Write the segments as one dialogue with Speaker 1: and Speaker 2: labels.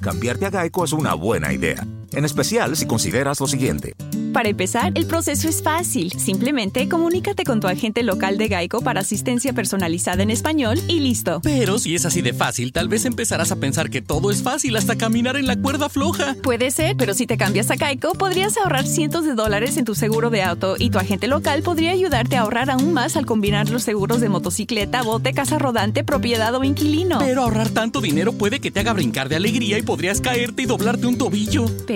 Speaker 1: Cambiarte a Geico es una buena idea, en especial si consideras lo siguiente.
Speaker 2: Para empezar, el proceso es fácil. Simplemente comunícate con tu agente local de Geico para asistencia personalizada en español y listo.
Speaker 3: Pero si es así de fácil, tal vez empezarás a pensar que todo es fácil hasta caminar en la cuerda floja.
Speaker 2: Puede ser, pero si te cambias a Geico, podrías ahorrar cientos de dólares en tu seguro de auto y tu agente local podría ayudarte a ahorrar aún más al combinar los seguros de motocicleta, bote, casa rodante, propiedad o inquilino.
Speaker 3: Pero ahorrar tanto dinero puede que te haga brincar de alegría y podrías caerte y doblarte un tobillo.
Speaker 2: Pero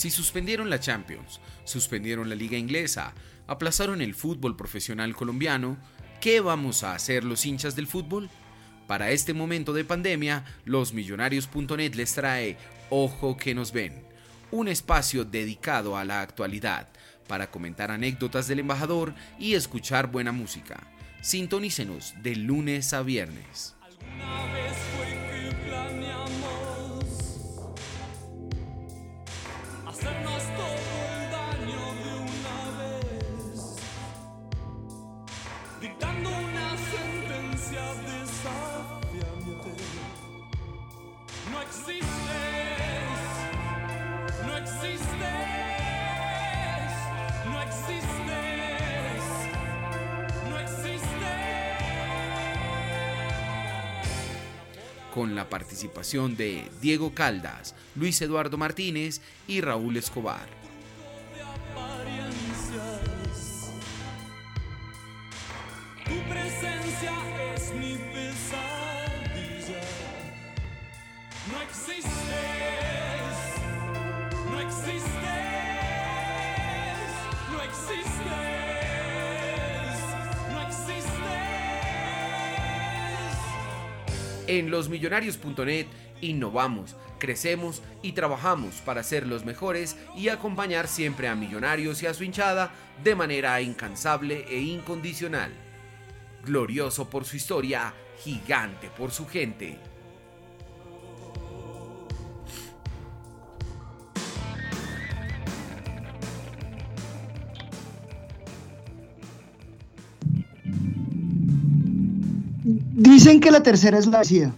Speaker 4: Si suspendieron la Champions, suspendieron la Liga Inglesa, aplazaron el fútbol profesional colombiano, ¿qué vamos a hacer los hinchas del fútbol? Para este momento de pandemia, losmillonarios.net les trae Ojo que nos ven, un espacio dedicado a la actualidad para comentar anécdotas del embajador y escuchar buena música. Sintonícenos de lunes a viernes. La participación de Diego Caldas, Luis Eduardo Martínez y Raúl Escobar. En losmillonarios.net innovamos, crecemos y trabajamos para ser los mejores y acompañar siempre a Millonarios y a su hinchada de manera incansable e incondicional. Glorioso por su historia, gigante por su gente.
Speaker 5: Dicen que la tercera es la vencida.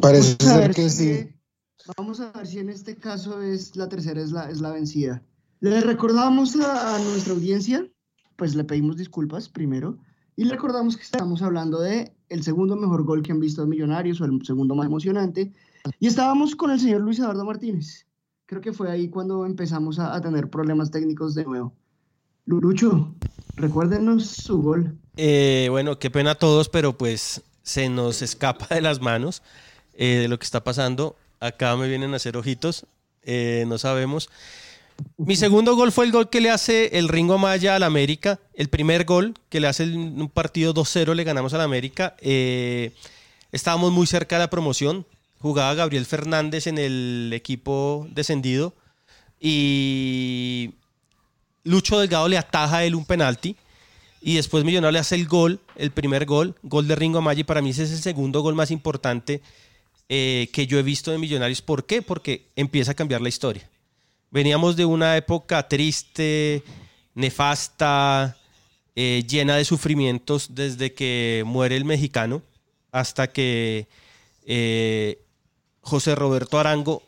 Speaker 6: Parece ser que sí.
Speaker 5: Vamos a ver si en este caso es la tercera es la, es la vencida. Le recordamos a, nuestra audiencia, pues le pedimos disculpas primero, y le recordamos que estamos hablando de el segundo mejor gol que han visto de Millonarios, o el segundo más emocionante, y estábamos con el señor Luis Eduardo Martínez. Creo que fue ahí cuando empezamos a, a tener problemas técnicos de nuevo. Lurucho, recuérdenos su gol.
Speaker 7: Eh, bueno, qué pena a todos, pero pues se nos escapa de las manos eh, de lo que está pasando. Acá me vienen a hacer ojitos, eh, no sabemos. Mi segundo gol fue el gol que le hace el Ringo Maya al América. El primer gol que le hace en un partido 2-0 le ganamos al América. estábamos muy cerca de la promoción. Jugaba Gabriel Fernández en el equipo descendido. Y Lucho Delgado le ataja a él un penalti y después Millonarios le hace el gol, el primer gol, gol de Ringo Amaya, para mí ese es el segundo gol más importante eh, que yo he visto de Millonarios. ¿Por qué? Porque empieza a cambiar la historia. Veníamos de una época triste, nefasta, eh, llena de sufrimientos desde que muere el mexicano hasta que eh, José Roberto Arango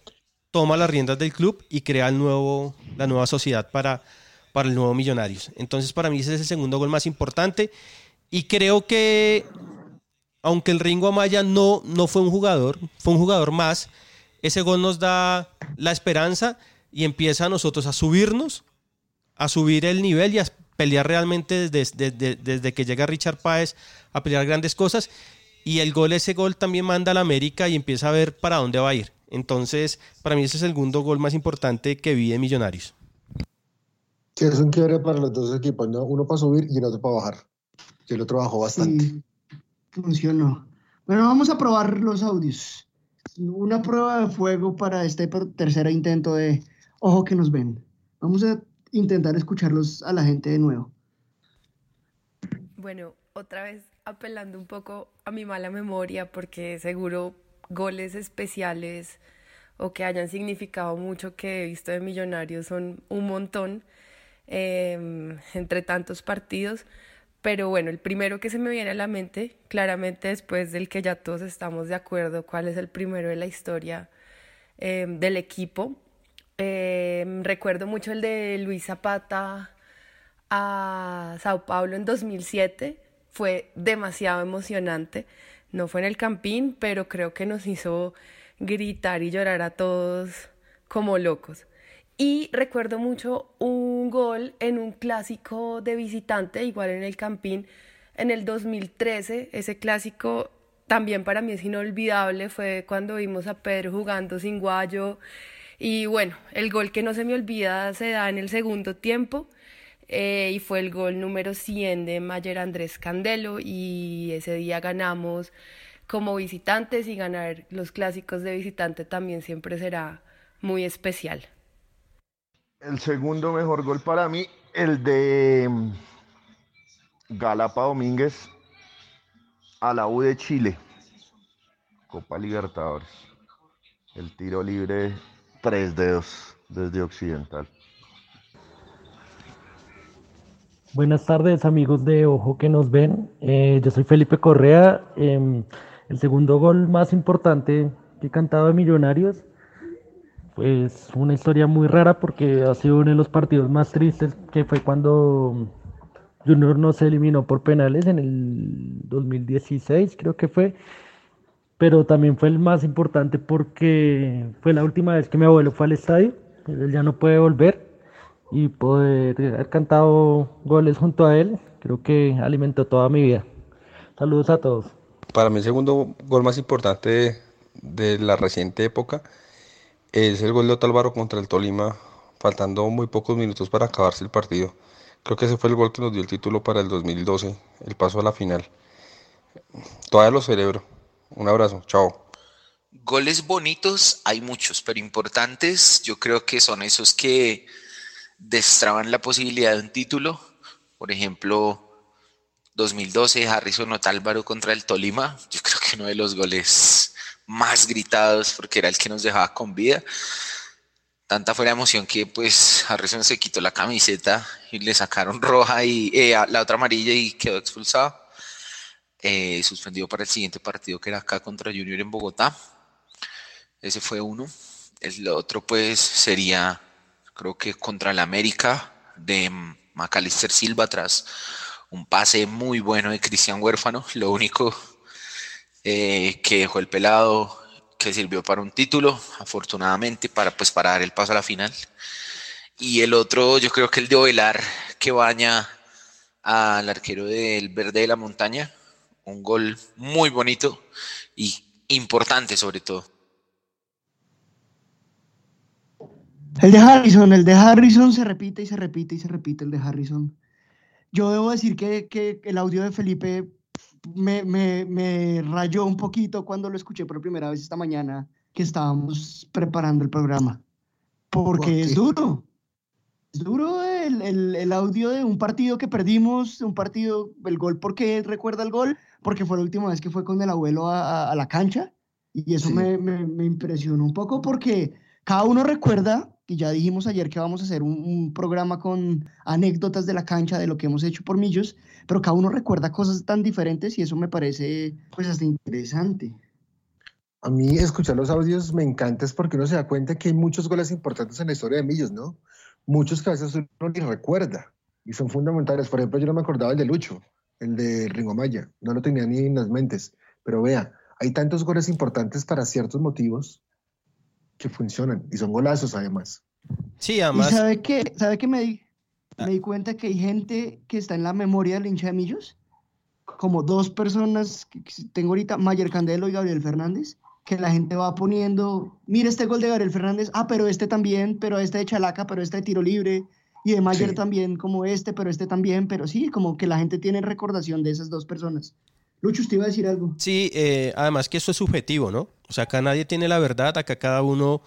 Speaker 7: toma las riendas del club y crea el nuevo, la nueva sociedad para para el nuevo Millonarios. Entonces, para mí ese es el segundo gol más importante. Y creo que aunque el Ringo Amaya no, no fue un jugador, fue un jugador más, ese gol nos da la esperanza y empieza a nosotros a subirnos, a subir el nivel y a pelear realmente desde, desde, que llega Richard Páez a pelear grandes cosas. Y el gol, ese gol también manda a la América y empieza a ver para dónde va a ir. Entonces, para mí ese es el segundo gol más importante que vi de Millonarios.
Speaker 6: Sí, es un quiebre para los dos equipos, ¿no? Uno para subir y el otro para bajar. Que el otro bajó bastante. Sí,
Speaker 5: funcionó. Bueno, vamos a probar los audios. Una prueba de fuego para este tercer intento de Ojo que nos ven. Vamos a intentar escucharlos a la gente de nuevo.
Speaker 8: Bueno, otra vez apelando un poco a mi mala memoria, porque seguro goles especiales o que hayan significado mucho que he visto de Millonarios son un montón em, entre tantos partidos. Pero bueno, el primero que se me viene a la mente, claramente después del que ya todos estamos de acuerdo, cuál es el primero de la historia em, del equipo. Em, recuerdo mucho el de Luis Zapata a Sao Paulo en 2007. Fue demasiado emocionante. No fue en el campín, pero creo que nos hizo gritar y llorar a todos como locos. Y recuerdo mucho un gol en un clásico de visitante, igual en el Campín, en el 2013. Ese clásico también para mí es inolvidable. Fue cuando vimos a Pedro jugando sin guayo. Y bueno, el gol que no se me olvida se da en el segundo tiempo. Eh, y fue el gol número 100 de Mayer Andrés Candelo. Y ese día ganamos como visitantes y ganar los clásicos de visitante también siempre será muy especial.
Speaker 9: El segundo mejor gol para mí, el de mm, Galapa Domínguez a la U de Chile, Copa Libertadores. El tiro libre, tres dedos desde Occidental.
Speaker 10: Buenas tardes amigos de Ojo que nos ven. Eh, yo soy Felipe Correa. Em, el segundo gol más importante que he cantado de Millonarios, pues una historia muy rara porque ha sido uno de los partidos más tristes que fue cuando Junior no se eliminó por penales en el 2016, creo que fue. Pero también fue el más importante porque fue la última vez que mi abuelo fue al estadio. Él ya no puede volver y poder haber cantado goles junto a él, creo que alimentó toda mi vida. Saludos a todos
Speaker 11: para mí el segundo gol más importante de, la reciente época es el gol de Otálvaro contra el Tolima, faltando muy pocos minutos para acabarse el partido. Creo que ese fue el gol que nos dio el título para el 2012, el paso a la final. Todavía lo celebro. Un abrazo, chao.
Speaker 12: Goles bonitos hay muchos, pero importantes yo creo que son esos que destraban la posibilidad de un título. Por ejemplo, 2012, Harrison Otálvaro contra el Tolima. Yo creo que uno de los goles más gritados porque era el que nos dejaba con vida. Tanta fue la emoción que pues Harrison se quitó la camiseta y le sacaron roja y eh, la otra amarilla y quedó expulsado. Eh, suspendido para el siguiente partido que era acá contra Junior en Bogotá. Ese fue uno. El otro pues sería creo que contra el América de Macalister Silva tras un pase muy bueno de Cristian Huérfano, lo único eh, que dejó el pelado que sirvió para un título, afortunadamente, para, pues, para dar el paso a la final. Y el otro, yo creo que el de Ovelar, que baña al arquero del Verde de la Montaña, un gol muy bonito y importante sobre todo.
Speaker 5: El de Harrison, el de Harrison se repite y se repite y se repite el de Harrison. Yo debo decir que, el audio de Felipe me, rayó un poquito cuando lo escuché por primera vez esta mañana que estábamos preparando el programa. Porque es duro. Es duro el, audio de un partido que perdimos, un partido, el gol, ¿por qué recuerda el gol? Porque fue la última vez que fue con el abuelo a, la cancha. Y eso me, me impresionó un poco porque cada uno recuerda y ya dijimos ayer que vamos a hacer un, programa con anécdotas de la cancha, de lo que hemos hecho por Millos, pero cada uno recuerda cosas tan diferentes y eso me parece pues hasta interesante.
Speaker 6: A mí escuchar los audios me encanta es porque uno se da cuenta que hay muchos goles importantes en la historia de Millos, ¿no? Muchos que a veces uno ni recuerda y son fundamentales. Por ejemplo, yo no me acordaba el de Lucho, el de Ringo Maya, no lo tenía ni en las mentes. Pero vea, hay tantos goles importantes para ciertos motivos que funcionan y son golazos además.
Speaker 7: Sí, además.
Speaker 5: ¿Y sabe qué? ¿Sabe qué me di? Me di cuenta que hay gente que está en la memoria del hincha de Millos, como dos personas que tengo ahorita, Mayer Candelo y Gabriel Fernández, que la gente va poniendo, mira este gol de Gabriel Fernández, ah, pero este también, pero este de Chalaca, pero este de tiro libre, y de Mayer
Speaker 6: Sí.
Speaker 5: también, como este, pero este también, pero sí, como que la gente tiene recordación de esas dos personas. Lucho, usted iba a decir algo.
Speaker 7: Sí, eh, además que esto es subjetivo, ¿no? O sea, acá nadie tiene la verdad, acá cada uno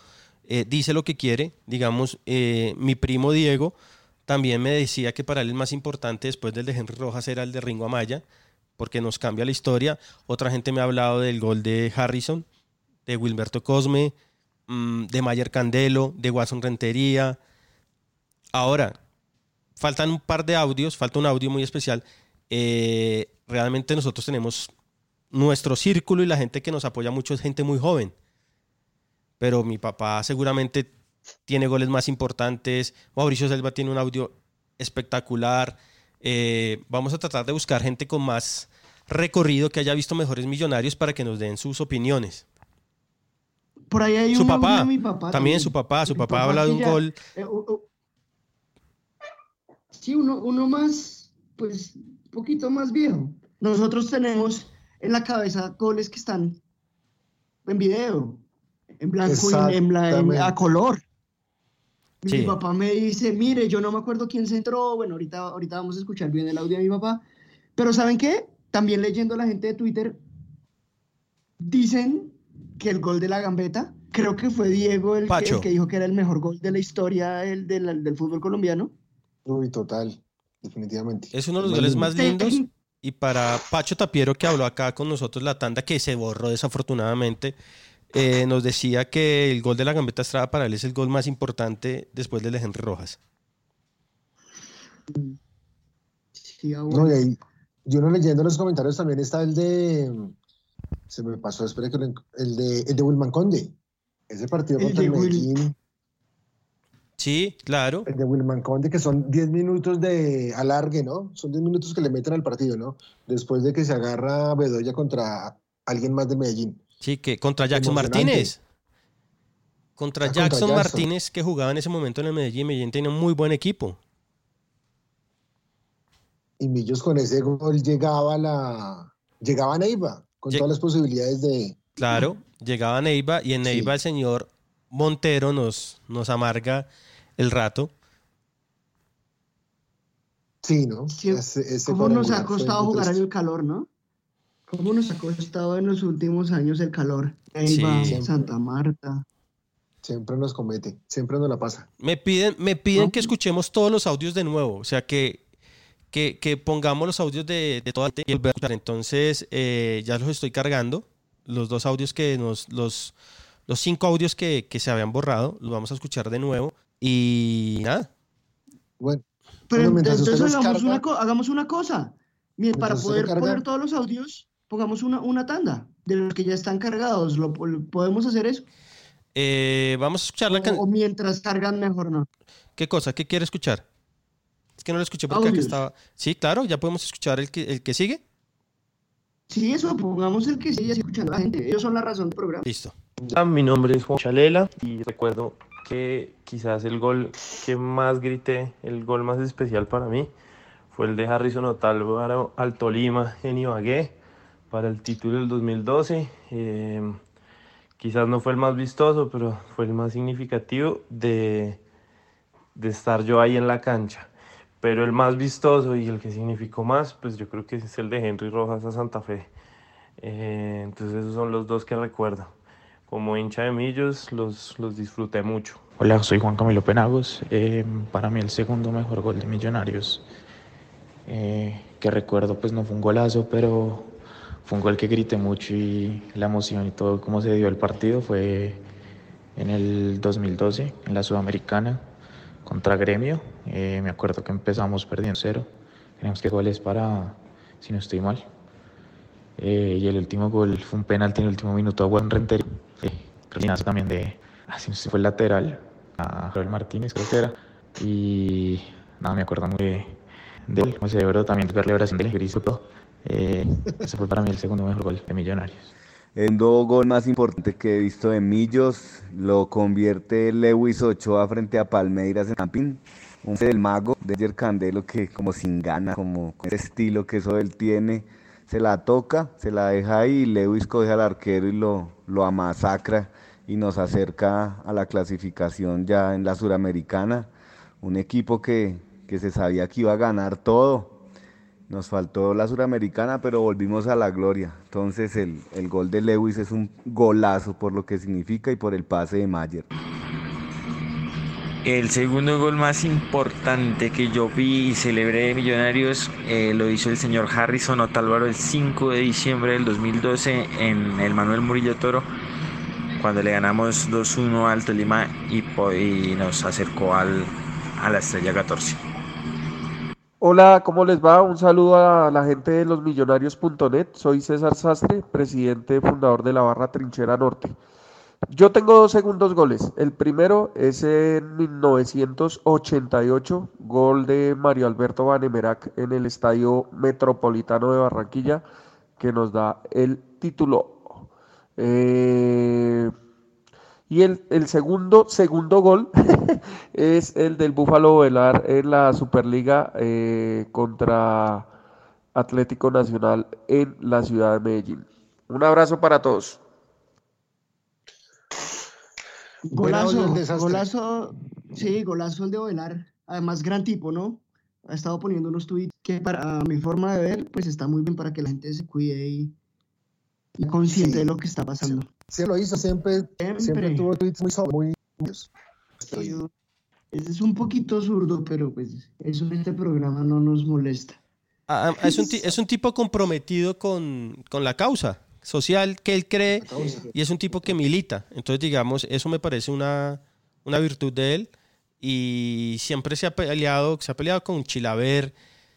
Speaker 7: eh, dice lo que quiere. Digamos, eh, mi primo Diego también me decía que para él el más importante después del de Henry Rojas era el de Ringo Amaya, porque nos cambia la historia. Otra gente me ha hablado del gol de Harrison, de Wilberto Cosme, mm, de Mayer Candelo, de Watson Rentería. Ahora, faltan un par de audios, falta un audio muy especial. Eh, realmente nosotros tenemos nuestro círculo y la gente que nos apoya mucho es gente muy joven. Pero mi papá seguramente tiene goles más importantes. Mauricio Selva tiene un audio espectacular. Eh, vamos a tratar de buscar gente con más recorrido que haya visto mejores millonarios para que nos den sus opiniones.
Speaker 5: Por ahí hay
Speaker 7: Su
Speaker 5: un audio
Speaker 7: papá,
Speaker 5: de mi papá
Speaker 7: también su papá, su
Speaker 5: Mi
Speaker 7: papá habla de un
Speaker 5: ya-
Speaker 7: gol.
Speaker 5: eh, sí, uno, uno más, pues, un poquito más viejo. Nosotros tenemos en la cabeza goles que están en video, en blanco y en, en la- en- a color.
Speaker 7: Sí.
Speaker 5: Mi papá me dice, mire, yo no me acuerdo quién se entró, bueno, ahorita, ahorita vamos a escuchar bien el audio de mi papá, pero ¿saben qué? También leyendo a la gente de Twitter, dicen que el gol de la gambeta, creo que fue Diego el, que, el que dijo que era el mejor gol de la historia del, del- del fútbol colombiano.
Speaker 6: Uy, total, definitivamente.
Speaker 7: Es uno de los goles más lindos. Y para Pacho Tapiero, que habló acá con nosotros la tanda, que se borró desafortunadamente, eh, nos decía que el gol de la Gambeta Estrada para él es el gol más importante después del de Henry Rojas.
Speaker 5: Sí, ah,
Speaker 6: No, y ahí, yo no leyendo los comentarios también está el de. Se me pasó, espera que el de, el de Wilman Conde. Ese partido
Speaker 5: El
Speaker 6: contra el Medellín.
Speaker 7: Sí, claro.
Speaker 6: El de Wilman Conde, que son 10 minutos de alargue, ¿no? Son 10 minutos que le meten al partido, ¿no? Después de que se agarra Bedoya contra alguien más de Medellín.
Speaker 7: Sí, que contra Jackson. Martínez. Contra
Speaker 6: Ah, contra
Speaker 7: Jackson. Martínez, que jugaba en ese momento en el Medellín. Medellín tenía un muy buen equipo.
Speaker 6: Y Millos con ese gol llegaba a la. Llegaba a Neiva, con todas las posibilidades de.
Speaker 7: Claro, llegaba a Neiva y en
Speaker 6: Sí.
Speaker 7: Neiva el señor Montero nos, nos amarga el rato.
Speaker 6: Sí, ¿no? Ese- ese
Speaker 5: ¿Cómo nos ha costado jugar en el calor, no? ¿Cómo nos ha costado en los últimos años el calor? Neiva,
Speaker 7: Sí.
Speaker 5: Santa Marta.
Speaker 6: Siempre nos comete, siempre nos la pasa.
Speaker 7: Me piden, me piden
Speaker 5: ¿No?
Speaker 7: que escuchemos todos los audios de nuevo, o sea, que, que, que pongamos los audios de, de toda la y volver a escuchar. Entonces, eh, ya los estoy cargando, los dos audios que nos, los, los cinco audios que, que se habían borrado, los vamos a escuchar de nuevo. Y nada,
Speaker 6: Bueno,
Speaker 5: Pero
Speaker 6: Bueno,
Speaker 5: entonces hagamos,
Speaker 6: carga-
Speaker 5: una, hagamos una cosa. Mire, para poder poner todos los audios, pongamos una, una tanda de los que ya están cargados. ¿Lo, lo- ¿Podemos hacer eso?
Speaker 7: eh, vamos a escuchar la
Speaker 5: O,
Speaker 7: canción.
Speaker 5: o mientras cargan, mejor no.
Speaker 7: ¿Qué cosa? ¿Qué quiere escuchar? Es que no lo escuché porque aquí estaba. Sí, claro, ya podemos escuchar el que, el que sigue.
Speaker 5: Sí, eso, pongamos el que sigue escuchando a la gente. Ellos son la razón del programa.
Speaker 7: Listo.
Speaker 13: Hola, mi nombre es Juan Chalela y recuerdo que quizás el gol que más grité, el gol más especial para mí, fue el de Harrison Otálvaro al Tolima en Ibagué para el título del 2012. Eh, quizás no fue el más vistoso, pero fue el más significativo de, de estar yo ahí en la cancha. Pero el más vistoso y el que significó más, pues yo creo que es el de Henry Rojas a Santa Fe. Eh, entonces esos son los dos que recuerdo. Como hincha de Millos los, los disfruté mucho.
Speaker 14: Hola, soy Juan Camilo Penagos. Eh, para mí el segundo mejor gol de Millonarios eh, que recuerdo pues no fue un golazo, pero fue un gol que grité mucho y la emoción y todo cómo se dio el partido fue en el 2012 en la Sudamericana contra Gremio. Eh, me acuerdo que empezamos perdiendo cero. Teníamos que goles para, si no estoy mal. Eh, y el último gol fue un penalti en el último minuto a Juan Rentería. Eh, Cristinazo también de, así si fue el lateral, a Joel Martínez creo que era. Y nada, me acuerdo muy de, de. Como cerebro también la oración del gris y todo. Eh, ese fue para mí el segundo mejor gol de Millonarios.
Speaker 15: El segundo gol más importante que he visto de Millos lo convierte Lewis Ochoa frente a Palmeiras en Campín. Un del mago de Jer Candelo que como sin gana, como con ese estilo que eso él tiene, se la toca, se la deja ahí Lewis coge al arquero y lo, lo amasacra y nos acerca a la clasificación ya en la Suramericana. Un equipo que, que se sabía que iba a ganar todo. Nos faltó la Suramericana, pero volvimos a la gloria. Entonces el, el gol de Lewis es un golazo por lo que significa y por el pase de Mayer.
Speaker 16: El segundo gol más importante que yo vi y celebré de Millonarios eh, lo hizo el señor Harrison Otálvaro el 5 de diciembre del 2012 en el Manuel Murillo Toro, cuando le ganamos 2-1 al Tolima y, nos acercó al, a la estrella 14.
Speaker 17: Hola, ¿cómo les va? Un saludo a la gente de losmillonarios.net. Soy César Sastre, presidente fundador de la barra Trinchera Norte. Yo tengo dos segundos goles. El primero es en 1988, gol de Mario Alberto Vanemerac en el Estadio Metropolitano de Barranquilla, que nos da el título. Eh, y el, el segundo, segundo gol es el del Búfalo Velar en la Superliga eh, contra Atlético Nacional en la ciudad de Medellín. Un abrazo para todos.
Speaker 5: Golazo, golazo, sí, golazo el de Velar. Además, gran tipo, ¿no? Ha estado poniendo unos tweets que para mi forma de ver, pues está muy bien para que la gente se cuide y, y consciente de lo que está pasando.
Speaker 6: Se lo hizo, siempre, siempre,
Speaker 5: Siempre.
Speaker 6: tuvo tweets muy sobre, muy...
Speaker 5: Sí, Ese es un poquito zurdo, pero pues eso en este programa no nos molesta.
Speaker 7: Ah, ah, es, un es un tipo comprometido con, con la causa social que él cree y es un tipo que milita. Entonces, digamos, eso me parece una, una virtud de él y siempre se ha peleado, se ha peleado con Chilaver,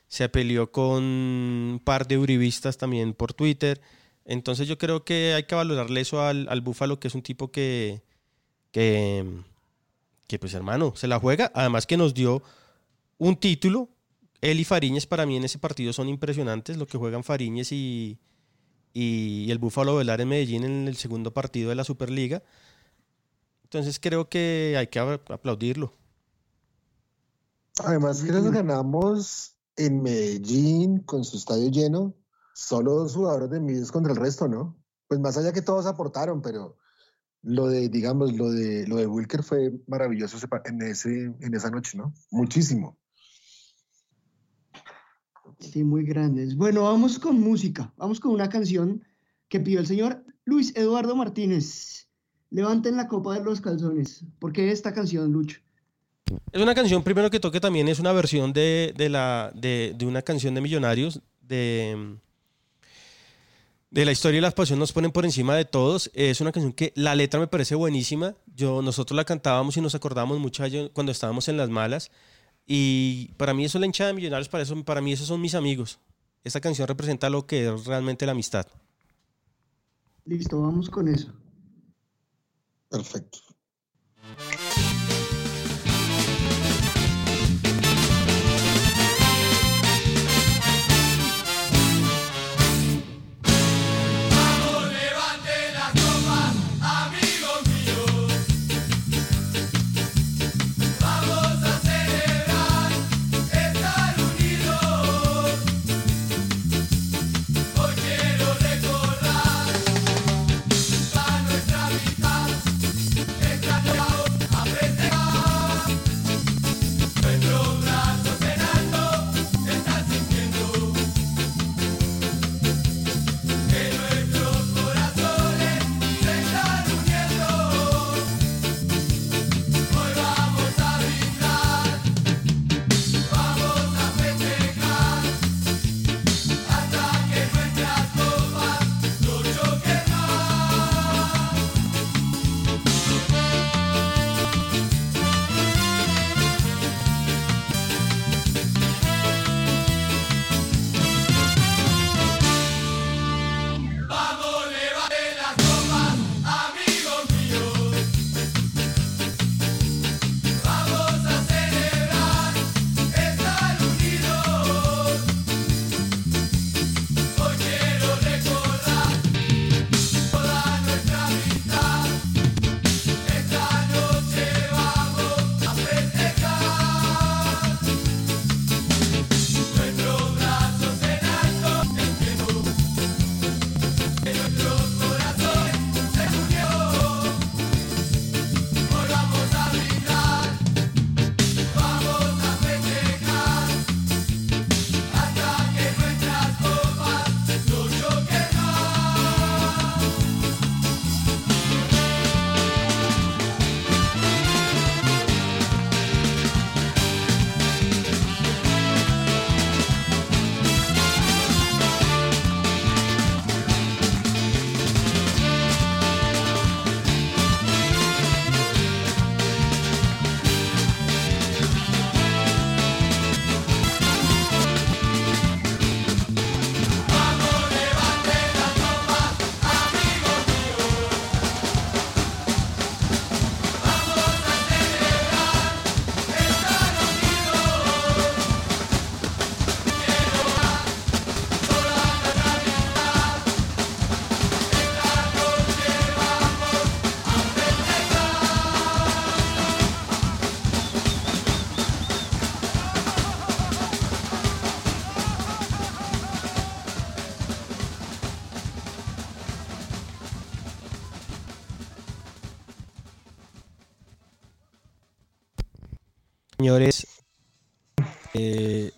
Speaker 7: se peleó con un par de uribistas también por Twitter. Entonces yo creo que hay que valorarle eso al, al Búfalo, que es un tipo que, que, que, pues hermano, se la juega. Además que nos dio un título. Él y Fariñez para mí en ese partido son impresionantes, lo que juegan Fariñez y, y, el Búfalo Velar en Medellín en el segundo partido de la Superliga. Entonces creo que hay que aplaudirlo.
Speaker 6: Además que nos ganamos en Medellín con su estadio lleno, solo dos jugadores de Millos contra el resto, ¿no? Pues más allá que todos aportaron, pero lo de, digamos, lo de lo de Wilker fue maravilloso en ese, en esa noche, ¿no? Muchísimo.
Speaker 5: Sí, muy grandes. Bueno, vamos con música. Vamos con una canción que pidió el señor Luis Eduardo Martínez. Levanten la copa de los calzones. ¿Por qué esta canción, Lucho?
Speaker 7: Es una canción, primero que toque también, es una versión de, de la, de, de una canción de Millonarios, de, de la historia y la pasión nos ponen por encima de todos. Es una canción que la letra me parece buenísima. Yo, nosotros la cantábamos y nos acordábamos mucho cuando estábamos en las malas. Y para mí eso es la hinchada de Millonarios, para, eso, para mí esos son mis amigos. Esta canción representa lo que es realmente la amistad.
Speaker 5: Listo, vamos con eso.
Speaker 6: Perfecto.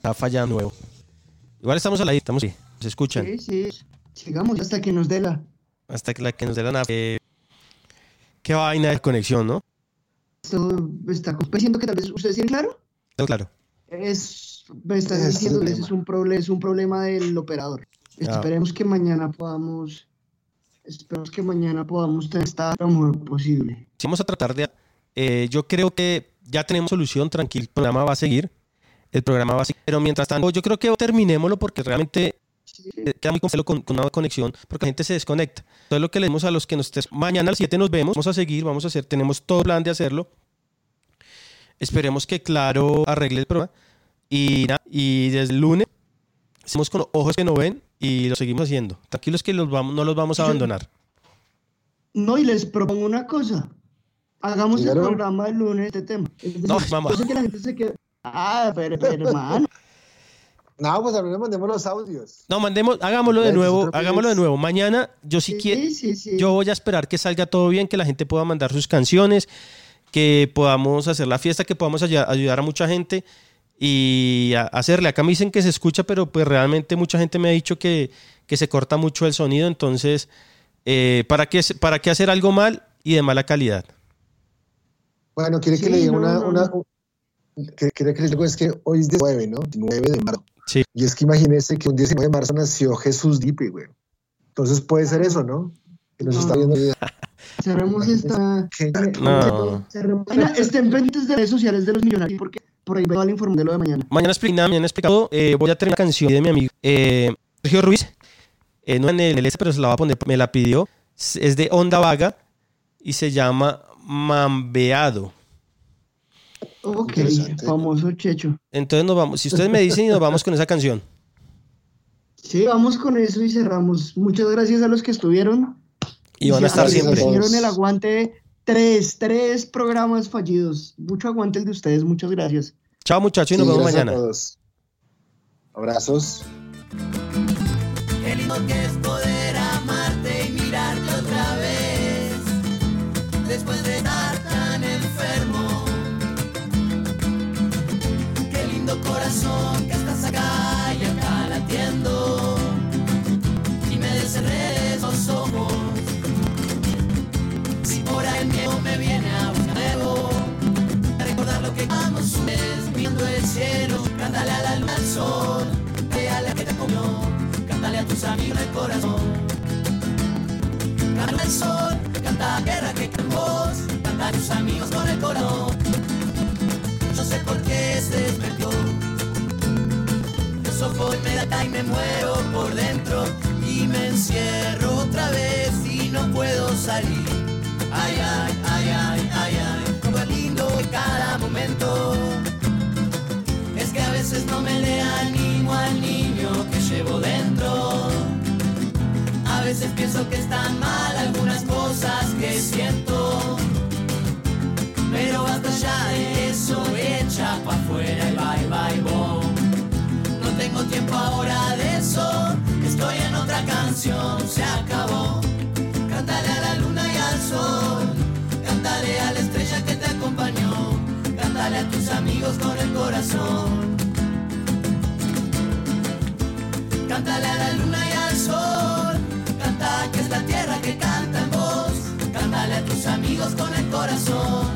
Speaker 7: Está fallando nuevo. Igual estamos al aire, estamos sí, se escuchan.
Speaker 5: Sí, sí. Sigamos hasta que nos dé la.
Speaker 7: Hasta que la que nos dé la nave. Eh, qué vaina de conexión, ¿no?
Speaker 5: Esto está diciendo que tal vez ustedes tienen claro.
Speaker 7: Claro, claro.
Speaker 5: Es, me estás
Speaker 6: Ese es
Speaker 5: diciendo que es un, problema, es un problema del operador.
Speaker 7: Ah.
Speaker 5: Esperemos que mañana podamos. Esperemos que mañana podamos tener esta lo mejor posible.
Speaker 7: Si vamos a tratar de... eh, yo creo que ya tenemos solución, tranquilo, el programa va a seguir. El programa seguir. Pero mientras tanto, yo creo que terminémoslo porque realmente eh, queda muy complejo con, con una conexión porque la gente se desconecta. Entonces lo que le dimos a los que nos estés... Mañana al 7 nos vemos, vamos a seguir, vamos a hacer, tenemos todo plan de hacerlo. Esperemos que Claro arregle el programa. Y, nada, y desde el lunes hacemos con ojos que no ven y lo seguimos haciendo. Tranquilos que los vamos, no los vamos a abandonar.
Speaker 5: No, y les propongo una cosa. Hagamos el programa el lunes de este tema. Es decir,
Speaker 7: No, mamá.
Speaker 5: Yo sé que la gente se queda. Ah, pero, pero hermano.
Speaker 6: No, pues a mí me mandemos los audios.
Speaker 7: No, mandemos, hagámoslo de
Speaker 6: Gracias,
Speaker 7: nuevo, hagámoslo de nuevo. Mañana, yo sí, quiero, yo voy a esperar que salga todo bien, que la gente pueda mandar sus canciones, que podamos hacer la fiesta, que podamos ay- ayudar a mucha gente y a- hacerle. Acá me dicen que se escucha, pero pues realmente mucha gente me ha dicho que, que se corta mucho el sonido, entonces, eh, ¿para, qué, ¿para qué hacer algo mal y de mala calidad?
Speaker 6: Bueno, quiere que
Speaker 5: Sí,
Speaker 6: le diga
Speaker 5: no,
Speaker 6: una,
Speaker 5: no,
Speaker 6: una- que- quiere que es que hoy es 19, ¿no? 9 de marzo.
Speaker 7: Sí.
Speaker 6: Y es que imagínese que un 19 de marzo nació Jesús Dipe, güey. Entonces puede ser eso, ¿no? Que nos está viendo.
Speaker 5: Cerremos esta.
Speaker 7: No.
Speaker 5: cerremos- Mira, estén pendientes de redes sociales de los millonarios porque por ahí veo la información de lo de mañana.
Speaker 7: Mañana explica, mañana explica todo. Eh, voy a tener una canción de mi amigo eh, Sergio Ruiz. Eh, no en el LS, pero se la va a poner. Me la pidió. Es es de Onda Vaga y se llama Mambeado.
Speaker 5: Ok, famoso Checho.
Speaker 7: Entonces nos vamos. Si ustedes me dicen y nos vamos con esa canción.
Speaker 5: Sí, vamos con eso y cerramos. Muchas gracias a los que estuvieron.
Speaker 7: Y van a estar siempre.
Speaker 5: Hicieron el aguante. Tres, tres programas fallidos. Mucho aguante el de ustedes. Muchas gracias.
Speaker 7: Chao muchachos y nos
Speaker 6: Sí,
Speaker 7: vemos
Speaker 6: gracias a
Speaker 7: mañana.
Speaker 6: todos. Abrazos.
Speaker 18: Amigos el corazón. Cántale al sol. Canta la guerra que vos. Canta a tus amigos con el corazón. Yo sé por qué se despertó. Eso hoy me da y me muero por dentro. Y me encierro otra vez y no puedo salir. Ay, ay, ay, ay, ay, ay. Como es lindo en cada momento. Es que a veces no me le animo que llevo dentro. A veces pienso que están mal algunas cosas que siento. Pero basta ya de eso, echa pa' afuera y bye bye bom. No tengo tiempo ahora de eso, estoy en otra canción, se acabó. Cántale a la luna y al sol, cántale a la estrella que te acompañó, cántale a tus amigos con el corazón. Cántale a la luna y al sol, canta que es la tierra que canta en voz, cántale a tus amigos con el corazón.